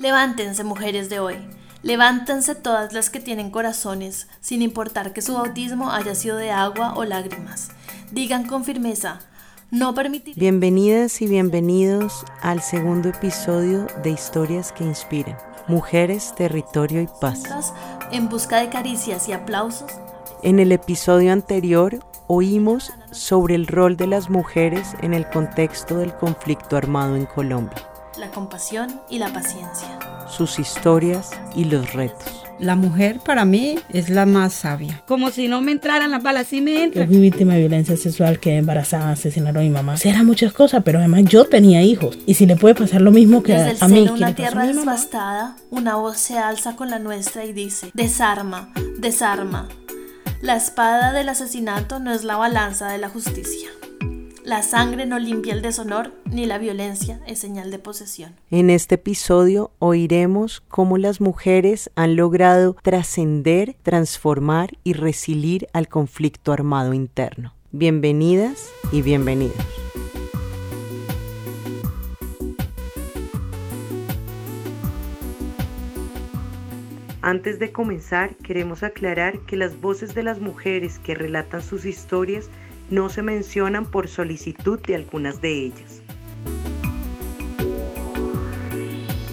Levántense, mujeres de hoy. Levántense todas las que tienen corazones, sin importar que su bautismo haya sido de agua o lágrimas. Digan con firmeza, no permitiré. Bienvenidas y bienvenidos al segundo episodio de Historias que Inspiran. Mujeres, Territorio y Paz. En busca de caricias y aplausos. En el episodio anterior oímos sobre el rol de las mujeres en el contexto del conflicto armado en Colombia la compasión y la paciencia. Sus historias y los retos. La mujer para mí es la más sabia. Como si no me entraran las balas, sí me entran. Yo fui víctima de violencia sexual, quedé embarazada, asesinaron a mi mamá. Eran muchas cosas, pero además yo tenía hijos. Y si le puede pasar lo mismo que Desde a, el mí. seno de una tierra devastada, una voz se alza con la nuestra y dice, desarma, desarma. La espada del asesinato no es la balanza de la justicia. La sangre no limpia el deshonor, ni la violencia es señal de posesión. En este episodio oiremos cómo las mujeres han logrado trascender, transformar y resiliar al conflicto armado interno. Bienvenidas y bienvenidos. Antes de comenzar, queremos aclarar que las voces de las mujeres que relatan sus historias no se mencionan por solicitud de algunas de ellas.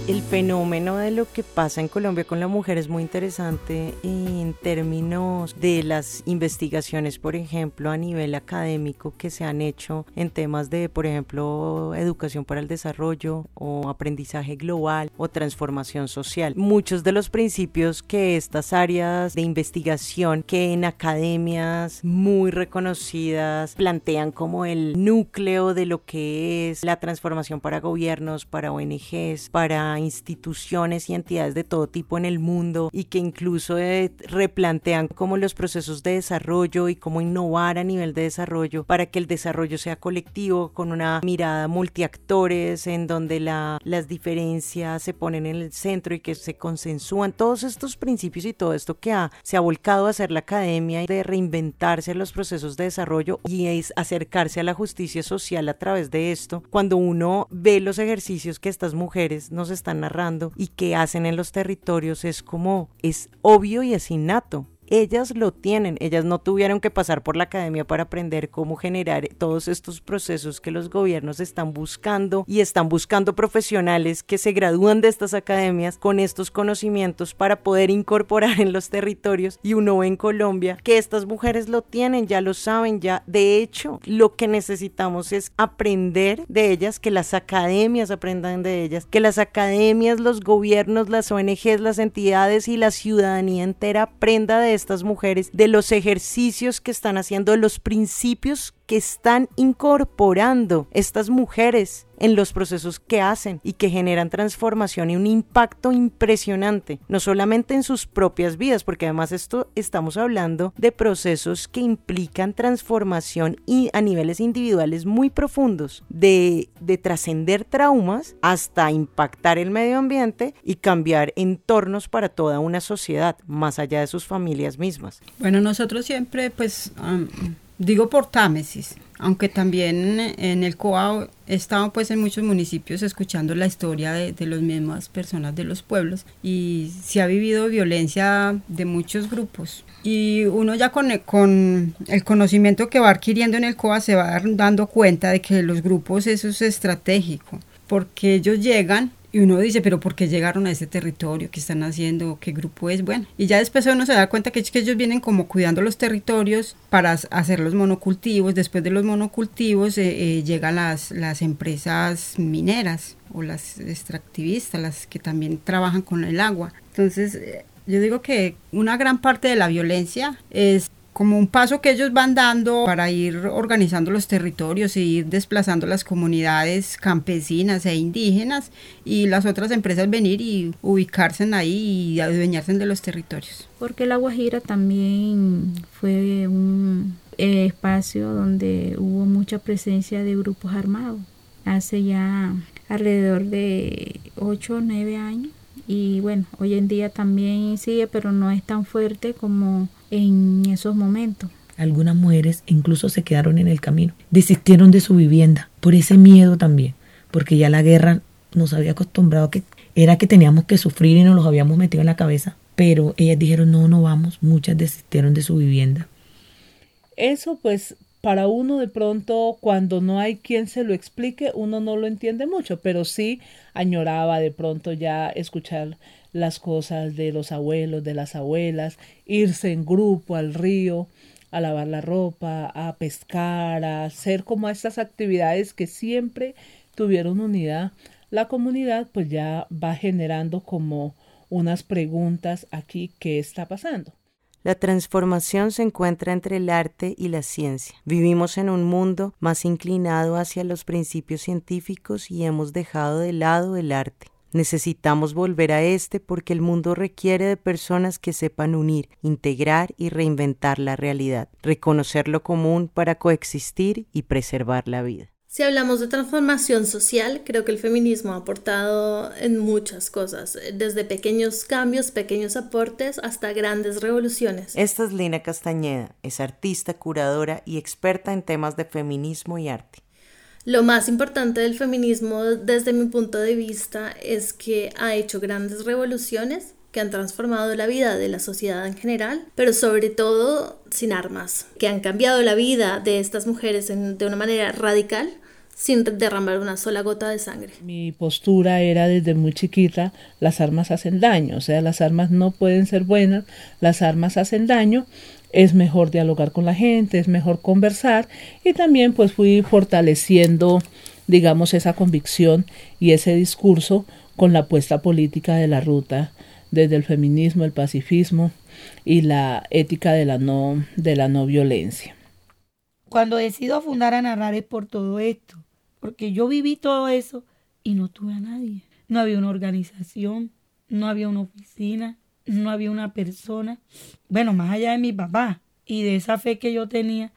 El fenómeno de lo que pasa en Colombia con la mujer es muy interesante en términos de las investigaciones, por ejemplo, a nivel académico que se han hecho en temas de, por ejemplo, educación para el desarrollo o aprendizaje global o transformación social. Muchos de los principios que estas áreas de investigación que en academias muy reconocidas plantean como el núcleo de lo que es la transformación para gobiernos, para ONGs, para instituciones y entidades de todo tipo en el mundo y que incluso eh, replantean como los procesos de desarrollo y cómo innovar a nivel de desarrollo para que el desarrollo sea colectivo con una mirada multiactores en donde la, las diferencias se ponen en el centro y que se consensúan. Todos estos principios y todo esto que ha, se ha volcado a hacer la academia de reinventarse los procesos de desarrollo y es acercarse a la justicia social a través de esto. Cuando uno ve los ejercicios que estas mujeres nos están están narrando y que hacen en los territorios es como es obvio y es innato ellas lo tienen, ellas no tuvieron que pasar por la academia para aprender cómo generar todos estos procesos que los gobiernos están buscando y están buscando profesionales que se gradúan de estas academias con estos conocimientos para poder incorporar en los territorios. Y uno ve en Colombia que estas mujeres lo tienen, ya lo saben, ya de hecho lo que necesitamos es aprender de ellas, que las academias aprendan de ellas, que las academias, los gobiernos, las ONGs, las entidades y la ciudadanía entera aprenda de estas mujeres, de los ejercicios que están haciendo, de los principios que están incorporando estas mujeres en los procesos que hacen y que generan transformación y un impacto impresionante, no solamente en sus propias vidas, porque además esto estamos hablando de procesos que implican transformación a niveles individuales muy profundos, de, de trascender traumas hasta impactar el medio ambiente y cambiar entornos para toda una sociedad, más allá de sus familias mismas. Bueno, nosotros siempre pues... Digo por Támesis, aunque también en el COA he estado pues en muchos municipios escuchando la historia de, de las mismas personas de los pueblos y se ha vivido violencia de muchos grupos. Y uno ya con, con el conocimiento que va adquiriendo en el COA se va dando cuenta de que los grupos eso es estratégico, porque ellos llegan y uno dice, pero ¿por qué llegaron a ese territorio? ¿Qué están haciendo? ¿Qué grupo es? Bueno, y ya después uno se da cuenta que, que ellos vienen como cuidando los territorios para hacer los monocultivos. Después de los monocultivos eh, eh, llegan las, las empresas mineras o las extractivistas, las que también trabajan con el agua. Entonces, eh, yo digo que una gran parte de la violencia es como un paso que ellos van dando para ir organizando los territorios e ir desplazando las comunidades campesinas e indígenas y las otras empresas venir y ubicarse ahí y adueñarse de los territorios. Porque la Guajira también fue un espacio donde hubo mucha presencia de grupos armados hace ya alrededor de 8 o 9 años y bueno, hoy en día también sigue, pero no es tan fuerte como en esos momentos. Algunas mujeres incluso se quedaron en el camino, desistieron de su vivienda por ese miedo también, porque ya la guerra nos había acostumbrado a que era que teníamos que sufrir y nos los habíamos metido en la cabeza. Pero ellas dijeron, no, no vamos. Muchas desistieron de su vivienda. Eso pues para uno de pronto cuando no hay quien se lo explique, uno no lo entiende mucho, pero sí añoraba de pronto ya escuchar las cosas de los abuelos, de las abuelas, irse en grupo al río, a lavar la ropa, a pescar, a hacer como estas actividades que siempre tuvieron unidad. La comunidad pues ya va generando como unas preguntas aquí, ¿qué está pasando? La transformación se encuentra entre el arte y la ciencia. Vivimos en un mundo más inclinado hacia los principios científicos y hemos dejado de lado el arte. Necesitamos volver a este porque el mundo requiere de personas que sepan unir, integrar y reinventar la realidad, reconocer lo común para coexistir y preservar la vida. Si hablamos de transformación social, creo que el feminismo ha aportado en muchas cosas, desde pequeños cambios, pequeños aportes, hasta grandes revoluciones. Esta es Lina Castañeda, es artista, curadora y experta en temas de feminismo y arte. Lo más importante del feminismo desde mi punto de vista es que ha hecho grandes revoluciones que han transformado la vida de la sociedad en general, pero sobre todo sin armas, que han cambiado la vida de estas mujeres de una manera radical sin derramar una sola gota de sangre. Mi postura era desde muy chiquita, las armas hacen daño, o sea, las armas no pueden ser buenas, las armas hacen daño es mejor dialogar con la gente, es mejor conversar y también pues fui fortaleciendo digamos esa convicción y ese discurso con la apuesta política de la ruta desde el feminismo, el pacifismo y la ética de la no de la no violencia. Cuando decido fundar a narrar por todo esto, porque yo viví todo eso y no tuve a nadie. No había una organización, no había una oficina, no había una persona, bueno, más allá de mi papá y de esa fe que yo tenía.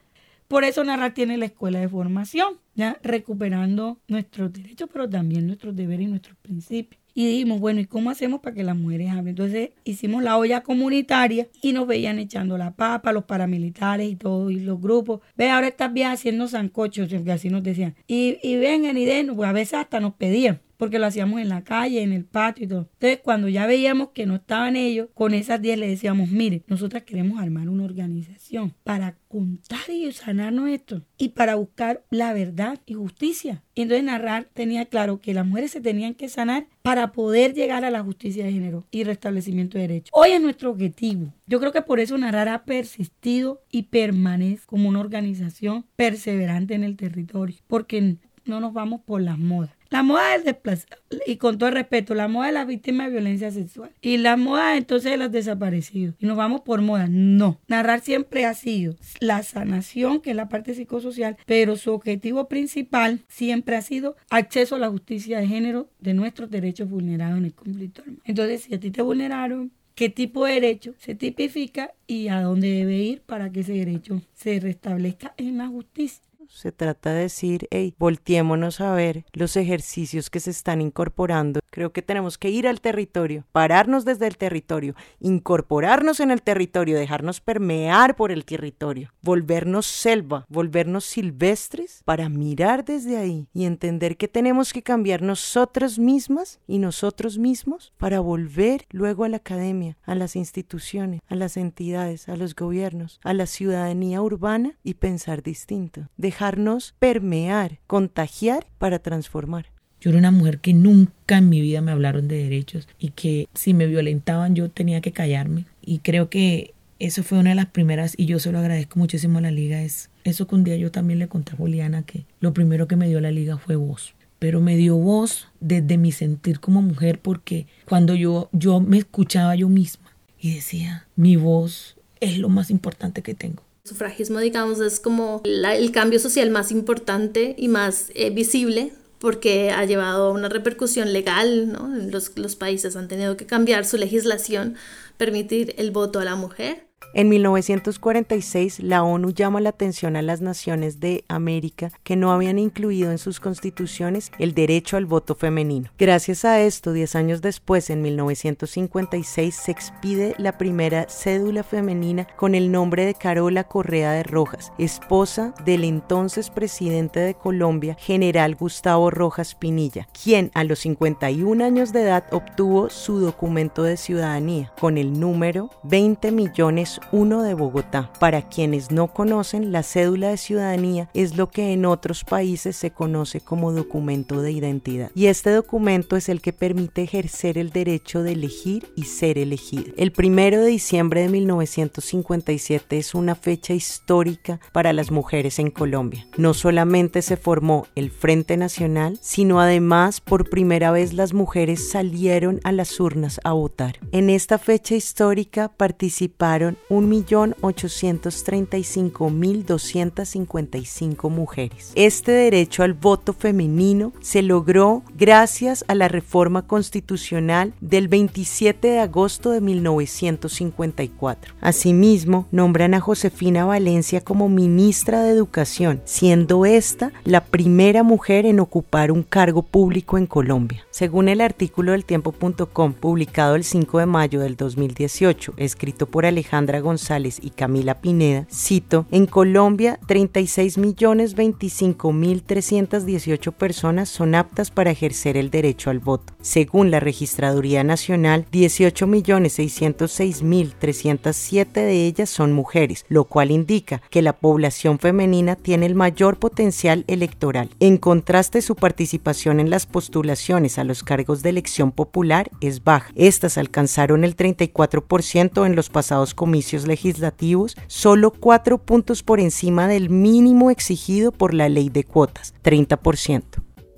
Por eso Narrar tiene la escuela de formación, ya recuperando nuestros derechos, pero también nuestros deberes y nuestros principios. Y dijimos, bueno, ¿y cómo hacemos para que las mujeres hablen? Entonces hicimos la olla comunitaria y nos veían echando la papa, los paramilitares y todo, y los grupos. Ve, ahora estás bien haciendo sancochos, que así nos decían. Y, y vengan y den, pues a veces hasta nos pedían porque lo hacíamos en la calle, en el patio y todo. Entonces, cuando ya veíamos que no estaban ellos, con esas 10 le decíamos, mire, nosotras queremos armar una organización para contar y sanarnos esto y para buscar la verdad y justicia. Entonces narrar tenía claro que las mujeres se tenían que sanar para poder llegar a la justicia de género y restablecimiento de derechos. Hoy es nuestro objetivo. Yo creo que por eso narrar ha persistido y permanece como una organización perseverante en el territorio, porque no nos vamos por las modas. La moda del desplazado, y con todo el respeto, la moda de las víctimas de violencia sexual. Y la moda entonces de los desaparecidos. Y nos vamos por moda. No. Narrar siempre ha sido la sanación, que es la parte psicosocial, pero su objetivo principal siempre ha sido acceso a la justicia de género de nuestros derechos vulnerados en el conflicto armado. Entonces, si a ti te vulneraron, qué tipo de derecho se tipifica y a dónde debe ir para que ese derecho se restablezca en la justicia se trata de decir, hey, volteémonos a ver los ejercicios que se están incorporando. Creo que tenemos que ir al territorio, pararnos desde el territorio, incorporarnos en el territorio, dejarnos permear por el territorio, volvernos selva, volvernos silvestres para mirar desde ahí y entender que tenemos que cambiar nosotras mismas y nosotros mismos para volver luego a la academia, a las instituciones, a las entidades, a los gobiernos, a la ciudadanía urbana y pensar distinto dejarnos permear, contagiar para transformar. Yo era una mujer que nunca en mi vida me hablaron de derechos y que si me violentaban yo tenía que callarme. Y creo que eso fue una de las primeras y yo se lo agradezco muchísimo a la liga. Es eso que un día yo también le conté a Juliana que lo primero que me dio la liga fue voz. Pero me dio voz desde mi sentir como mujer porque cuando yo, yo me escuchaba yo misma y decía, mi voz es lo más importante que tengo sufragismo, digamos, es como el cambio social más importante y más eh, visible porque ha llevado a una repercusión legal, ¿no? Los, los países han tenido que cambiar su legislación, permitir el voto a la mujer. En 1946, la ONU llama la atención a las naciones de América que no habían incluido en sus constituciones el derecho al voto femenino. Gracias a esto, diez años después, en 1956, se expide la primera cédula femenina con el nombre de Carola Correa de Rojas, esposa del entonces presidente de Colombia, general Gustavo Rojas Pinilla, quien a los 51 años de edad obtuvo su documento de ciudadanía con el número 20 millones 1 de Bogotá. Para quienes no conocen, la cédula de ciudadanía es lo que en otros países se conoce como documento de identidad. Y este documento es el que permite ejercer el derecho de elegir y ser elegido. El primero de diciembre de 1957 es una fecha histórica para las mujeres en Colombia. No solamente se formó el Frente Nacional, sino además por primera vez las mujeres salieron a las urnas a votar. En esta fecha histórica participaron 1.835.255 mujeres. Este derecho al voto femenino se logró gracias a la reforma constitucional del 27 de agosto de 1954. Asimismo, nombran a Josefina Valencia como ministra de Educación, siendo esta la primera mujer en ocupar un cargo público en Colombia. Según el artículo del tiempo.com publicado el 5 de mayo del 2018, escrito por Alejandra González y Camila Pineda, cito, en Colombia 36.025.318 personas son aptas para ejercer el derecho al voto. Según la Registraduría Nacional, 18.606.307 de ellas son mujeres, lo cual indica que la población femenina tiene el mayor potencial electoral. En contraste, su participación en las postulaciones a los cargos de elección popular es baja. Estas alcanzaron el 34% en los pasados comicios legislativos, solo cuatro puntos por encima del mínimo exigido por la ley de cuotas, 30%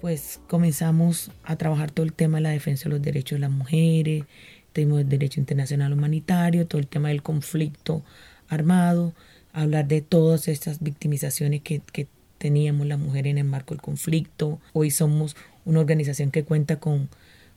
pues comenzamos a trabajar todo el tema de la defensa de los derechos de las mujeres, tenemos el derecho internacional humanitario, todo el tema del conflicto armado, hablar de todas estas victimizaciones que, que teníamos las mujeres en el marco del conflicto. Hoy somos una organización que cuenta con,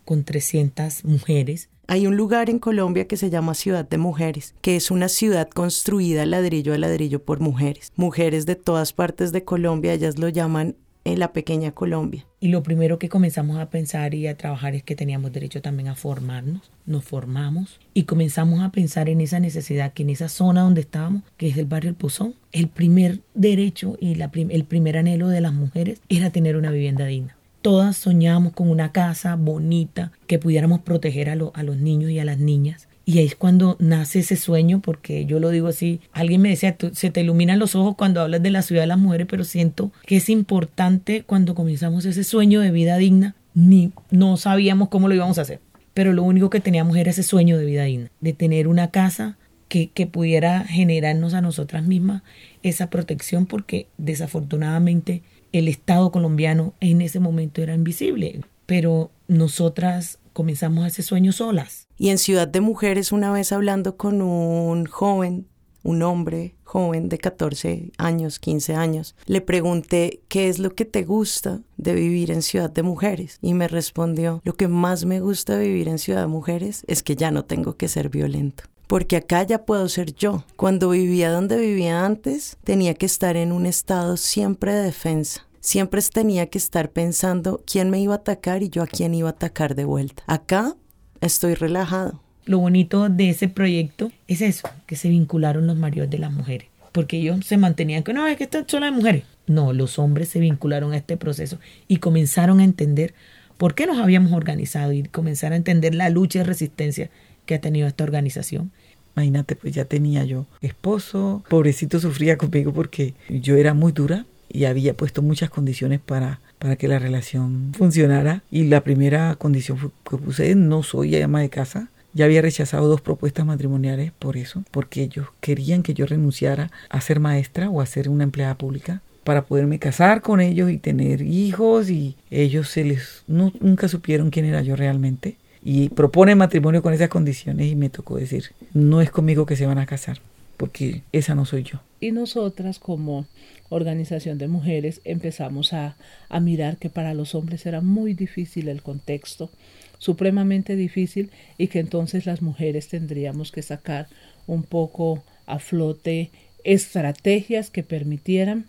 con 300 mujeres. Hay un lugar en Colombia que se llama Ciudad de Mujeres, que es una ciudad construida ladrillo a ladrillo por mujeres. Mujeres de todas partes de Colombia, ellas lo llaman en la pequeña Colombia. Y lo primero que comenzamos a pensar y a trabajar es que teníamos derecho también a formarnos. Nos formamos y comenzamos a pensar en esa necesidad que en esa zona donde estábamos, que es el barrio El Pozón, el primer derecho y la el primer anhelo de las mujeres era tener una vivienda digna. Todas soñábamos con una casa bonita que pudiéramos proteger a, los niños y a las niñas. Y ahí es cuando nace ese sueño, porque yo lo digo así, alguien me decía, se te iluminan los ojos cuando hablas de la ciudad de las mujeres, pero siento que es importante cuando comenzamos ese sueño de vida digna, ni no sabíamos cómo lo íbamos a hacer, pero lo único que teníamos era ese sueño de vida digna, de tener una casa que, que pudiera generarnos a nosotras mismas esa protección, porque desafortunadamente el Estado colombiano en ese momento era invisible, pero nosotras comenzamos ese sueño solas y en Ciudad de Mujeres, una vez hablando con un joven, un hombre joven de 14 años, 15 años, le pregunté qué es lo que te gusta de vivir en Ciudad de Mujeres y me respondió, lo que más me gusta vivir en Ciudad de Mujeres es que ya no tengo que ser violento. Porque acá ya puedo ser yo. Cuando vivía donde vivía antes, tenía que estar en un estado siempre de defensa siempre tenía que estar pensando quién me iba a atacar y yo a quién iba a atacar de vuelta. Acá estoy relajado. Lo bonito de ese proyecto es eso, que se vincularon los maridos de las mujeres, porque ellos se mantenían que no, es que esto es solo de mujeres. No, los hombres se vincularon a este proceso y comenzaron a entender por qué nos habíamos organizado y comenzaron a entender la lucha y resistencia que ha tenido esta organización. Imagínate, pues ya tenía yo esposo, pobrecito sufría conmigo porque yo era muy dura y había puesto muchas condiciones para para que la relación funcionara. Y la primera condición que puse, no soy ama de casa. Ya había rechazado dos propuestas matrimoniales por eso, porque ellos querían que yo renunciara a ser maestra o a ser una empleada pública para poderme casar con ellos y tener hijos y ellos se les nunca supieron quién era yo realmente y propone matrimonio con esas condiciones y me tocó decir, no es conmigo que se van a casar, porque esa no soy yo. Y nosotras como organización de mujeres empezamos a, a mirar que para los hombres era muy difícil el contexto, supremamente difícil y que entonces las mujeres tendríamos que sacar un poco a flote estrategias que permitieran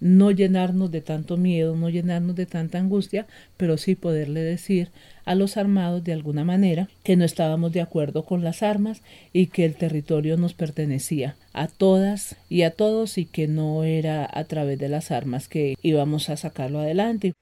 no llenarnos de tanto miedo, no llenarnos de tanta angustia, pero sí poderle decir a los armados de alguna manera que no estábamos de acuerdo con las armas y que el territorio nos pertenecía a todas y a todos y que no era a través de las armas que íbamos a sacarlo adelante.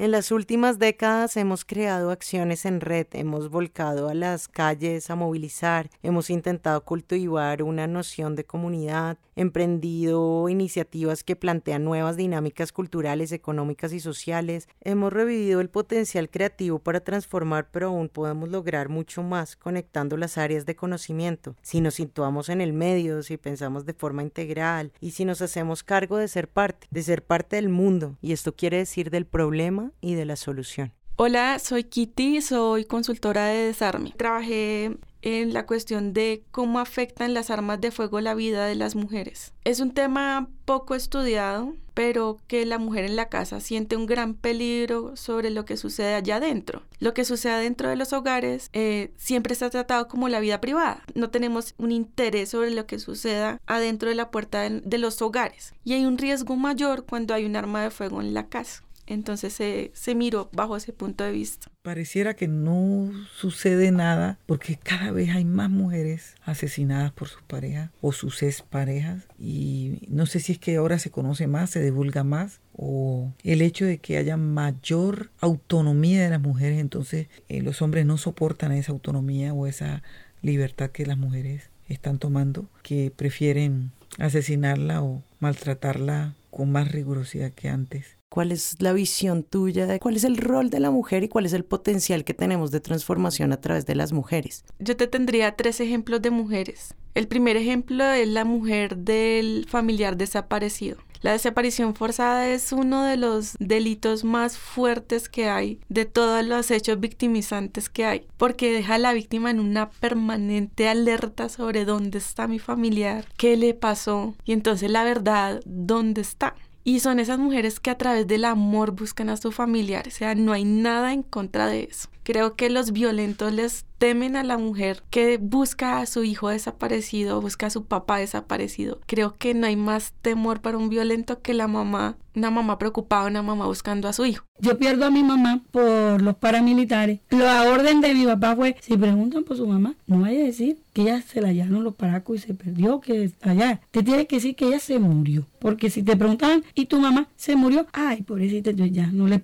En las últimas décadas hemos creado acciones en red, hemos volcado a las calles a movilizar, hemos intentado cultivar una noción de comunidad, emprendido iniciativas que plantean nuevas dinámicas culturales, económicas y sociales, hemos revivido el potencial creativo para transformar, pero aún podemos lograr mucho más conectando las áreas de conocimiento. Si nos situamos en el medio, si pensamos de forma integral y si nos hacemos cargo de ser parte, de ser parte del mundo, y esto quiere decir del problema y de la solución. Hola, soy Kitty, soy consultora de desarme. Trabajé en la cuestión de cómo afectan las armas de fuego la vida de las mujeres. Es un tema poco estudiado, pero que la mujer en la casa siente un gran peligro sobre lo que sucede allá adentro. Lo que sucede dentro de los hogares eh, siempre está tratado como la vida privada. No tenemos un interés sobre lo que suceda adentro de la puerta de los hogares. Y hay un riesgo mayor cuando hay un arma de fuego en la casa. Entonces se, se miró bajo ese punto de vista. Pareciera que no sucede nada porque cada vez hay más mujeres asesinadas por sus parejas o sus exparejas y no sé si es que ahora se conoce más, se divulga más o el hecho de que haya mayor autonomía de las mujeres, entonces eh, los hombres no soportan esa autonomía o esa libertad que las mujeres están tomando, que prefieren asesinarla o maltratarla con más rigurosidad que antes. ¿Cuál es la visión tuya de cuál es el rol de la mujer y cuál es el potencial que tenemos de transformación a través de las mujeres? Yo te tendría tres ejemplos de mujeres. El primer ejemplo es la mujer del familiar desaparecido. La desaparición forzada es uno de los delitos más fuertes que hay, de todos los hechos victimizantes que hay, porque deja a la víctima en una permanente alerta sobre dónde está mi familiar, qué le pasó y entonces la verdad, dónde está. Y son esas mujeres que a través del amor buscan a su familiar. O sea, no hay nada en contra de eso. Creo que los violentos les temen a la mujer que busca a su hijo desaparecido, busca a su papá desaparecido. Creo que no hay más temor para un violento que la mamá, una mamá preocupada, una mamá buscando a su hijo. Yo pierdo a mi mamá por los paramilitares. La orden de mi papá fue, si preguntan por su mamá, no vaya a decir que ella se la hallaron los paracos y se perdió, que allá. Te tiene que decir que ella se murió. Porque si te preguntaban, ¿y tu mamá se murió? Ay, pobrecita, yo ya no, le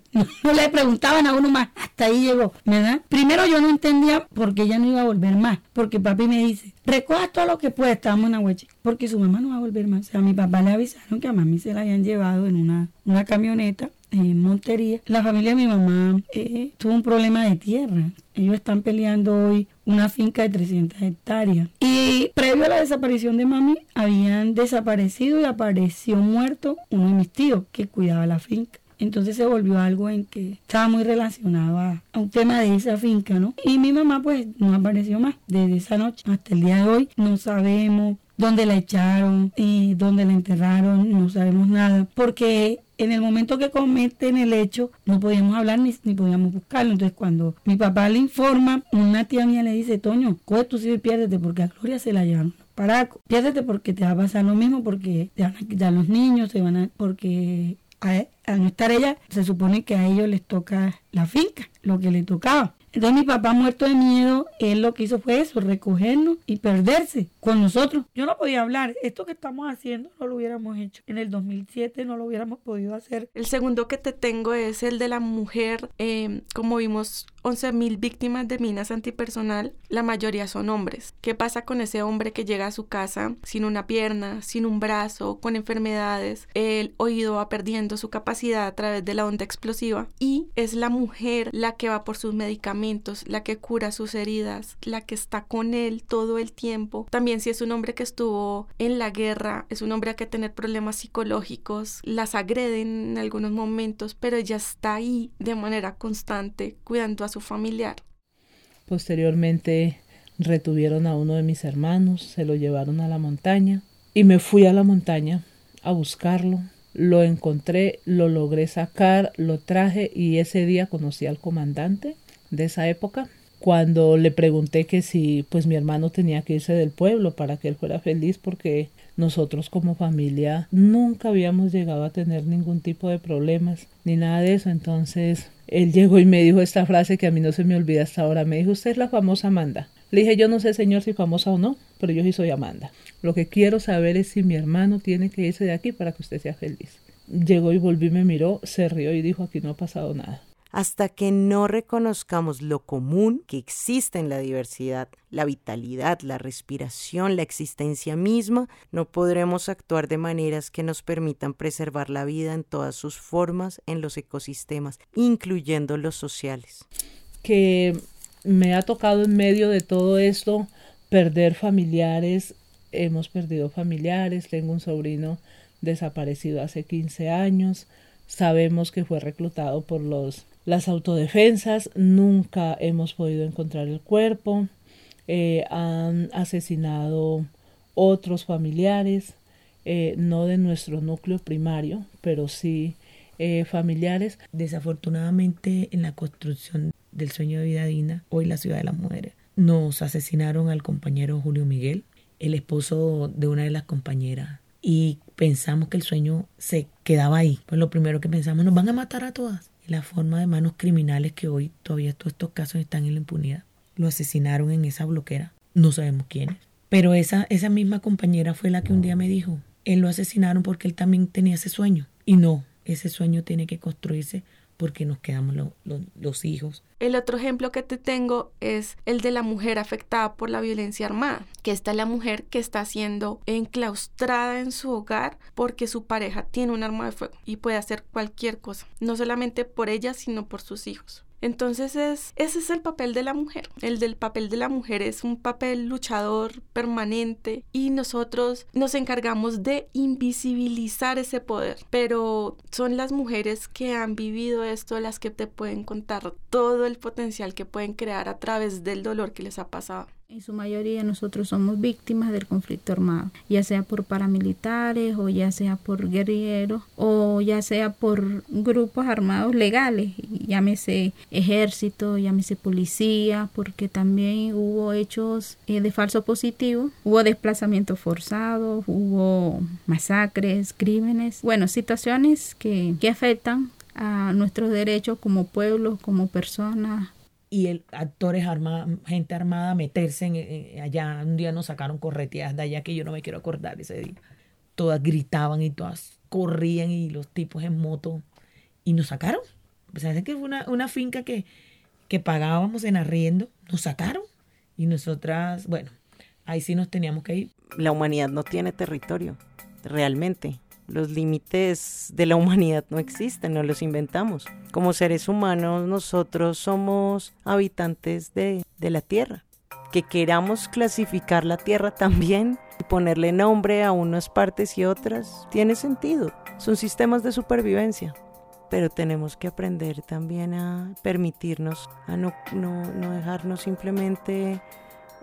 preguntaban a uno más. Hasta ahí llegó, Primero yo no entendía porque ella no iba a volver más. Porque papi me dice, recoja todo lo que pueda, estábamos en Aguachi, porque su mamá no va a volver más. O sea, a mi papá le avisaron que a mami se la habían llevado en una, una camioneta en Montería. La familia de mi mamá eh, tuvo un problema de tierra. Ellos están peleando hoy una finca de 300 hectáreas. Y previo a la desaparición de mami, habían desaparecido y apareció muerto uno de mis tíos que cuidaba la finca. Entonces se volvió algo en que estaba muy relacionado a, un tema de esa finca, ¿no? Y mi mamá pues no apareció más desde esa noche hasta el día de hoy. No sabemos dónde la echaron y dónde la enterraron, no sabemos nada, porque en el momento que cometen el hecho no podíamos hablar ni, ni podíamos buscarlo. Entonces cuando mi papá le informa, una tía mía le dice, Toño, coge tu y piérdete porque a Gloria se la llevan. Paraco, piérdete porque te va a pasar lo mismo, porque te van a quitar los niños, se van a, porque al no estar ella, se supone que a ellos les toca la finca, lo que le tocaba. Entonces mi papá muerto de miedo, él lo que hizo fue eso, recogernos y perderse con nosotros. Yo no podía hablar, esto que estamos haciendo no lo hubiéramos hecho. En el 2007 no lo hubiéramos podido hacer. El segundo que te tengo es el de la mujer, eh, como vimos 11.000 víctimas de minas antipersonal, la mayoría son hombres. ¿Qué pasa con ese hombre que llega a su casa sin una pierna, sin un brazo, con enfermedades? El oído va perdiendo su capacidad a través de la onda explosiva y es la mujer la que va por sus medicamentos, la que cura sus heridas, la que está con él todo el tiempo. También si es un hombre que estuvo en la guerra, es un hombre que tener problemas psicológicos, las agreden en algunos momentos, pero ella está ahí de manera constante cuidando a su familiar. Posteriormente retuvieron a uno de mis hermanos, se lo llevaron a la montaña y me fui a la montaña a buscarlo. Lo encontré, lo logré sacar, lo traje y ese día conocí al comandante de esa época cuando le pregunté que si pues mi hermano tenía que irse del pueblo para que él fuera feliz porque nosotros como familia nunca habíamos llegado a tener ningún tipo de problemas ni nada de eso. Entonces él llegó y me dijo esta frase que a mí no se me olvida hasta ahora. Me dijo, usted es la famosa Amanda. Le dije, yo no sé, señor, si famosa o no, pero yo sí soy Amanda. Lo que quiero saber es si mi hermano tiene que irse de aquí para que usted sea feliz. Llegó y volvió y me miró, se rió y dijo, aquí no ha pasado nada hasta que no reconozcamos lo común que existe en la diversidad, la vitalidad, la respiración, la existencia misma, no podremos actuar de maneras que nos permitan preservar la vida en todas sus formas en los ecosistemas, incluyendo los sociales. Que me ha tocado en medio de todo esto perder familiares, hemos perdido familiares, tengo un sobrino desaparecido hace 15 años, sabemos que fue reclutado por los las autodefensas, nunca hemos podido encontrar el cuerpo, eh, han asesinado otros familiares, eh, no de nuestro núcleo primario, pero sí eh, familiares. Desafortunadamente en la construcción del sueño de vida digna, hoy la ciudad de las mujeres, nos asesinaron al compañero Julio Miguel, el esposo de una de las compañeras, y pensamos que el sueño se quedaba ahí. Pues lo primero que pensamos, nos van a matar a todas la forma de manos criminales que hoy todavía todos estos casos están en la impunidad. Lo asesinaron en esa bloquera. No sabemos quiénes. Pero esa, esa misma compañera fue la que un día me dijo, él lo asesinaron porque él también tenía ese sueño. Y no, ese sueño tiene que construirse porque nos quedamos los hijos. El otro ejemplo que te tengo es el de la mujer afectada por la violencia armada, que esta es la mujer que está siendo enclaustrada en su hogar porque su pareja tiene un arma de fuego y puede hacer cualquier cosa, no solamente por ella, sino por sus hijos. Entonces es, ese es el papel de la mujer. El del papel de la mujer es un papel luchador permanente y nosotros nos encargamos de invisibilizar ese poder. Pero son las mujeres que han vivido esto las que te pueden contar todo el potencial que pueden crear a través del dolor que les ha pasado. En su mayoría nosotros somos víctimas del conflicto armado, ya sea por paramilitares o ya sea por guerrilleros o ya sea por grupos armados legales, llámese ejército, llámese policía, porque también hubo hechos eh, de falso positivo, hubo desplazamientos forzados, hubo masacres, crímenes, bueno, situaciones que, que afectan a nuestros derechos como pueblo, como personas, y el, actores armados, gente armada meterse en, allá. Un día nos sacaron correteadas de allá que yo no me quiero acordar ese día. Todas gritaban y todas corrían y los tipos en moto y nos sacaron. O sea, es que fue una, una finca que, que pagábamos en arriendo, nos sacaron y nosotras, bueno, ahí sí nos teníamos que ir. La humanidad no tiene territorio, realmente. Los límites de la humanidad no existen, no los inventamos. Como seres humanos nosotros somos habitantes de, la Tierra. Que queramos clasificar la Tierra también y ponerle nombre a unas partes y otras, tiene sentido. Son sistemas de supervivencia. Pero tenemos que aprender también a permitirnos, a no, dejarnos simplemente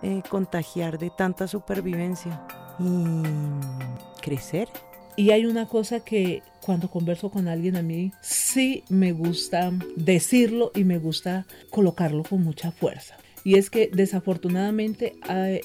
eh, contagiar de tanta supervivencia y crecer. Y hay una cosa que cuando converso con alguien a mí sí me gusta decirlo y me gusta colocarlo con mucha fuerza. Y es que desafortunadamente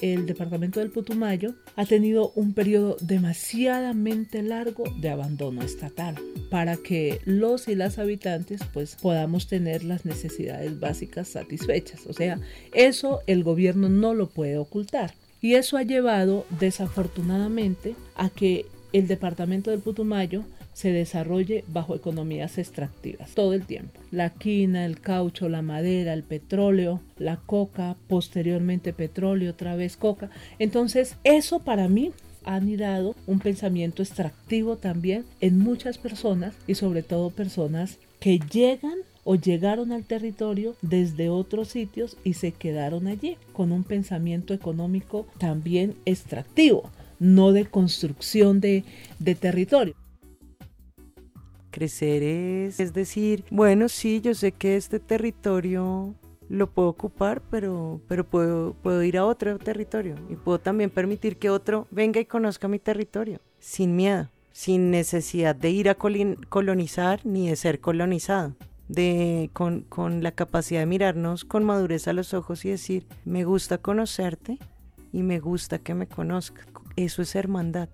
el departamento del Putumayo ha tenido un periodo demasiadamente largo de abandono estatal para que los y las habitantes pues podamos tener las necesidades básicas satisfechas. O sea, eso el gobierno no lo puede ocultar. Y eso ha llevado desafortunadamente a que el departamento del Putumayo se desarrolle bajo economías extractivas todo el tiempo. La quina, el caucho, la madera, el petróleo, la coca, posteriormente petróleo, otra vez coca. Entonces, eso para mí ha anidado un pensamiento extractivo también en muchas personas y sobre todo personas que llegan o llegaron al territorio desde otros sitios y se quedaron allí con un pensamiento económico también extractivo no de construcción de, territorio. Crecer es, es decir, bueno, sí, yo sé que este territorio lo puedo ocupar, pero, pero puedo, puedo ir a otro territorio y puedo también permitir que otro venga y conozca mi territorio, sin miedo, sin necesidad de ir a colonizar ni de ser colonizado. de, con, con la capacidad de mirarnos con madurez a los ojos y decir, me gusta conocerte y me gusta que me conozca. Eso es hermandad.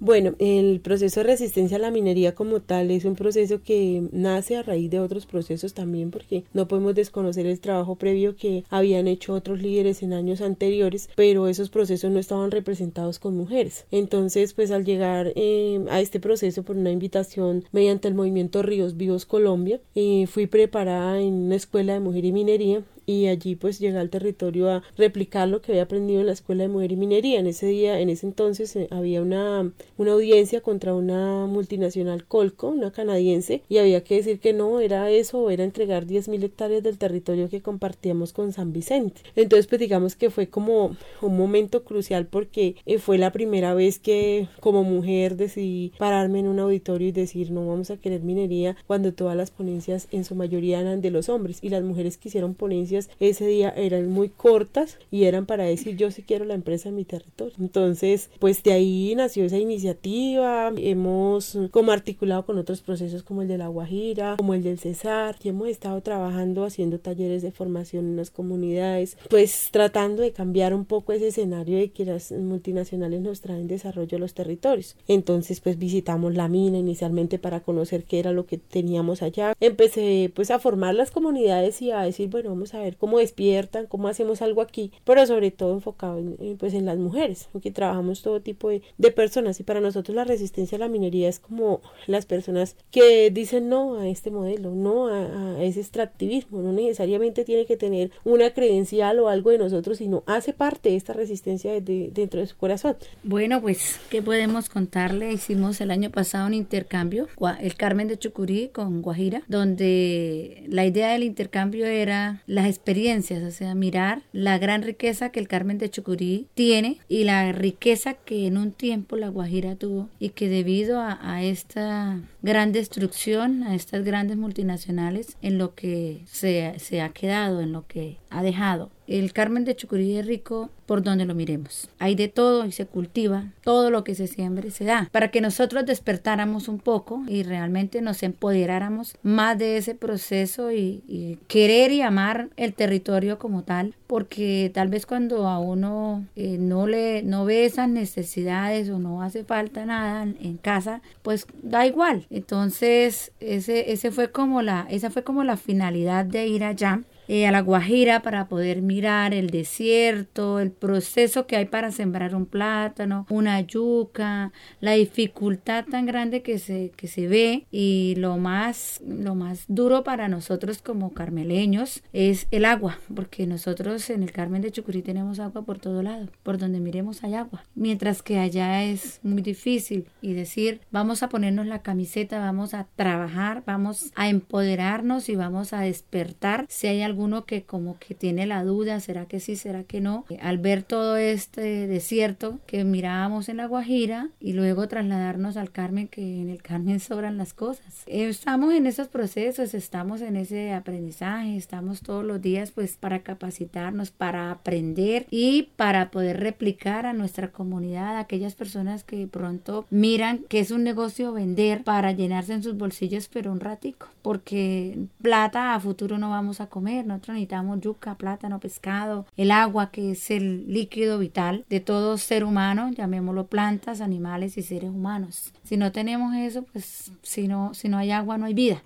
Bueno, el proceso de resistencia a la minería como tal es un proceso que nace a raíz de otros procesos también porque no podemos desconocer el trabajo previo que habían hecho otros líderes en años anteriores, pero esos procesos no estaban representados con mujeres. Entonces, pues al llegar eh, a este proceso por una invitación mediante el movimiento Ríos Vivos Colombia, eh, fui preparada en una escuela de mujer y minería y allí pues llegué al territorio a replicar lo que había aprendido en la Escuela de Mujer y Minería. En ese día, en ese entonces eh, había una, una audiencia contra una multinacional Colco, una canadiense, y había que decir que no, era eso, era entregar 10.000 hectáreas del territorio que compartíamos con San Vicente. Entonces pues digamos que fue como un momento crucial porque eh, fue la primera vez que como mujer decidí pararme en un auditorio y decir no vamos a querer minería cuando todas las ponencias en su mayoría eran de los hombres y las mujeres que hicieron ponencias ese día eran muy cortas y eran para decir yo sí quiero la empresa en mi territorio. Entonces, pues de ahí nació esa iniciativa. Hemos como articulado con otros procesos como el de la Guajira, como el del Cesar, y hemos estado trabajando haciendo talleres de formación en las comunidades, pues tratando de cambiar un poco ese escenario de que las multinacionales nos traen desarrollo a los territorios. Entonces, pues visitamos la mina inicialmente para conocer qué era lo que teníamos allá. Empecé pues a formar las comunidades y a decir, bueno, vamos a ver cómo despiertan, cómo hacemos algo aquí, pero sobre todo enfocado en, pues en las mujeres, porque trabajamos todo tipo de, personas y para nosotros la resistencia a la minería es como las personas que dicen no a este modelo, no a, ese extractivismo, no necesariamente tiene que tener una credencial o algo de nosotros, sino hace parte de esta resistencia dentro de su corazón. Bueno, pues, ¿qué podemos contarle? Hicimos el año pasado un intercambio, el Carmen de Chucurí con Guajira, donde la idea del intercambio era las experiencias, o sea, mirar la gran riqueza que el Carmen de Chucurí tiene y la riqueza que en un tiempo la Guajira tuvo y que debido a, esta gran destrucción, a estas grandes multinacionales, en lo que se, se ha quedado, en lo que ha dejado el Carmen de Chucurí es rico por donde lo miremos. Hay de todo y se cultiva, todo lo que se siembre se da. Para que nosotros despertáramos un poco y realmente nos empoderáramos más de ese proceso y, querer y amar el territorio como tal, porque tal vez cuando a uno eh, no le no ve esas necesidades o no hace falta nada en, casa, pues da igual. Entonces, ese, ese fue como la, esa fue como la finalidad de ir allá eh, a la Guajira para poder mirar el desierto, el proceso que hay para sembrar un plátano, una yuca, la dificultad tan grande que se, que se ve y lo más, lo más duro para nosotros como carmeleños es el agua, porque nosotros en el Carmen de Chucurí tenemos agua por todo lado, por donde miremos hay agua, mientras que allá es muy difícil y decir vamos a ponernos la camiseta, vamos a trabajar, vamos a empoderarnos y vamos a despertar si hay alguno que como que tiene la duda, ¿será que sí, será que no? Al ver todo este desierto que mirábamos en la Guajira y luego trasladarnos al Carmen, que en el Carmen sobran las cosas. Estamos en esos procesos, estamos en ese aprendizaje, estamos todos los días pues para capacitarnos, para aprender y para poder replicar a nuestra comunidad, a aquellas personas que pronto miran que es un negocio vender para llenarse en sus bolsillos pero un ratico, porque plata a futuro no vamos a comer nosotros necesitamos yuca, plátano, pescado, el agua que es el líquido vital de todo ser humano, llamémoslo plantas, animales y seres humanos. Si no tenemos eso, pues si no, si no hay agua no hay vida.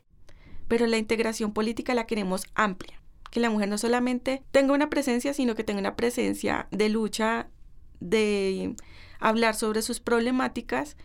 Pero la integración política la queremos amplia, que la mujer no solamente tenga una presencia, sino que tenga una presencia de lucha, de hablar sobre sus problemáticas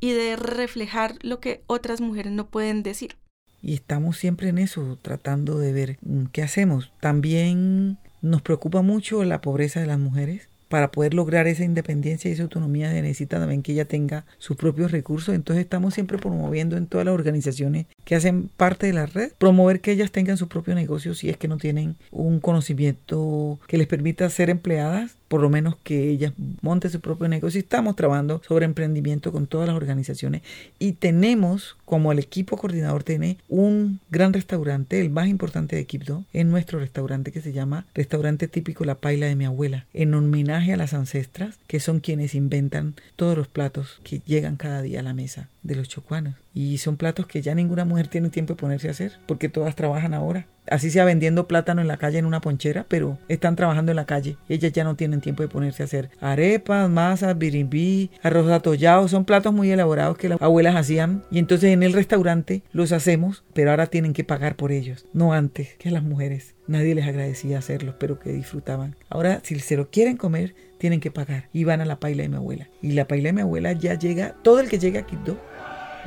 y de reflejar lo que otras mujeres no pueden decir y estamos siempre en eso, tratando de ver mm, qué hacemos. También nos preocupa mucho la pobreza de las mujeres. Para poder lograr esa independencia y esa autonomía necesita también que ella tenga sus propios recursos. Entonces estamos siempre promoviendo en todas las organizaciones que hacen parte de la red, promover que ellas tengan su propio negocio si es que no tienen un conocimiento que les permita ser empleadas por lo menos que ellas monten su propio negocio. Estamos trabajando sobre emprendimiento con todas las organizaciones y tenemos, como el equipo coordinador tiene, un gran restaurante, el más importante de Quibdó, en nuestro restaurante que se llama Restaurante Típico La Paila de mi abuela, en homenaje a las ancestras, que son quienes inventan todos los platos que llegan cada día a la mesa de los chocuanos. Y son platos que ya ninguna mujer tiene tiempo de ponerse a hacer, porque todas trabajan ahora. Así sea vendiendo plátano en la calle en una ponchera, pero están trabajando en la calle. Ellas ya no tienen tiempo de ponerse a hacer arepas, masas, birimbí, arroz atollado. Son platos muy elaborados que las abuelas hacían. Y entonces en el restaurante los hacemos, pero ahora tienen que pagar por ellos, no antes que las mujeres. Nadie les agradecía hacerlos, pero que disfrutaban. Ahora, si se lo quieren comer, tienen que pagar. Y van a la paila de mi abuela. Y la paila de mi abuela ya llega, todo el que llega a Quito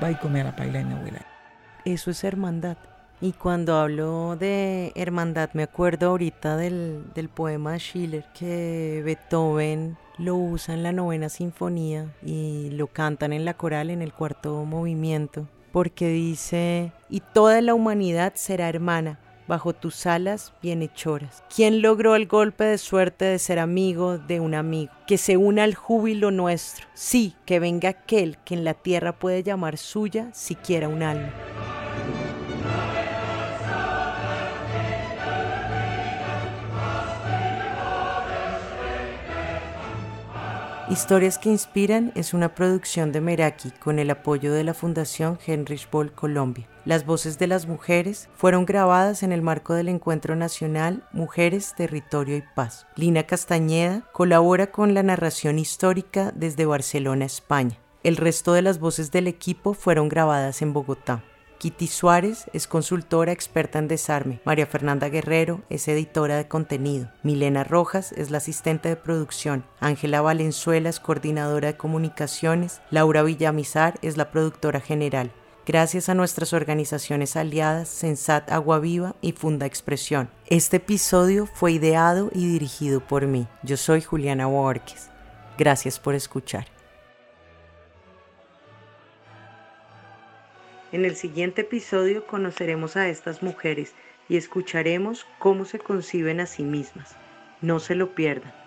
va y come a la paila de mi abuela. Eso es hermandad. Y cuando hablo de hermandad, me acuerdo ahorita del, del poema de Schiller que Beethoven lo usa en la novena sinfonía y lo cantan en la coral en el cuarto movimiento, porque dice, y toda la humanidad será hermana, bajo tus alas bienhechoras. ¿Quién logró el golpe de suerte de ser amigo de un amigo? Que se una al júbilo nuestro. Sí, que venga aquel que en la tierra puede llamar suya siquiera un alma. Historias que Inspiran es una producción de Meraki con el apoyo de la Fundación Heinrich Boll Colombia. Las voces de las mujeres fueron grabadas en el marco del Encuentro Nacional Mujeres, Territorio y Paz. Lina Castañeda colabora con la narración histórica desde Barcelona, España. El resto de las voces del equipo fueron grabadas en Bogotá. Kitty Suárez es consultora experta en desarme. María Fernanda Guerrero es editora de contenido. Milena Rojas es la asistente de producción. Ángela Valenzuela es coordinadora de comunicaciones. Laura Villamizar es la productora general. Gracias a nuestras organizaciones aliadas Sensat Agua Viva y Funda Expresión. Este episodio fue ideado y dirigido por mí. Yo soy Juliana Borges. Gracias por escuchar. En el siguiente episodio conoceremos a estas mujeres y escucharemos cómo se conciben a sí mismas. No se lo pierdan.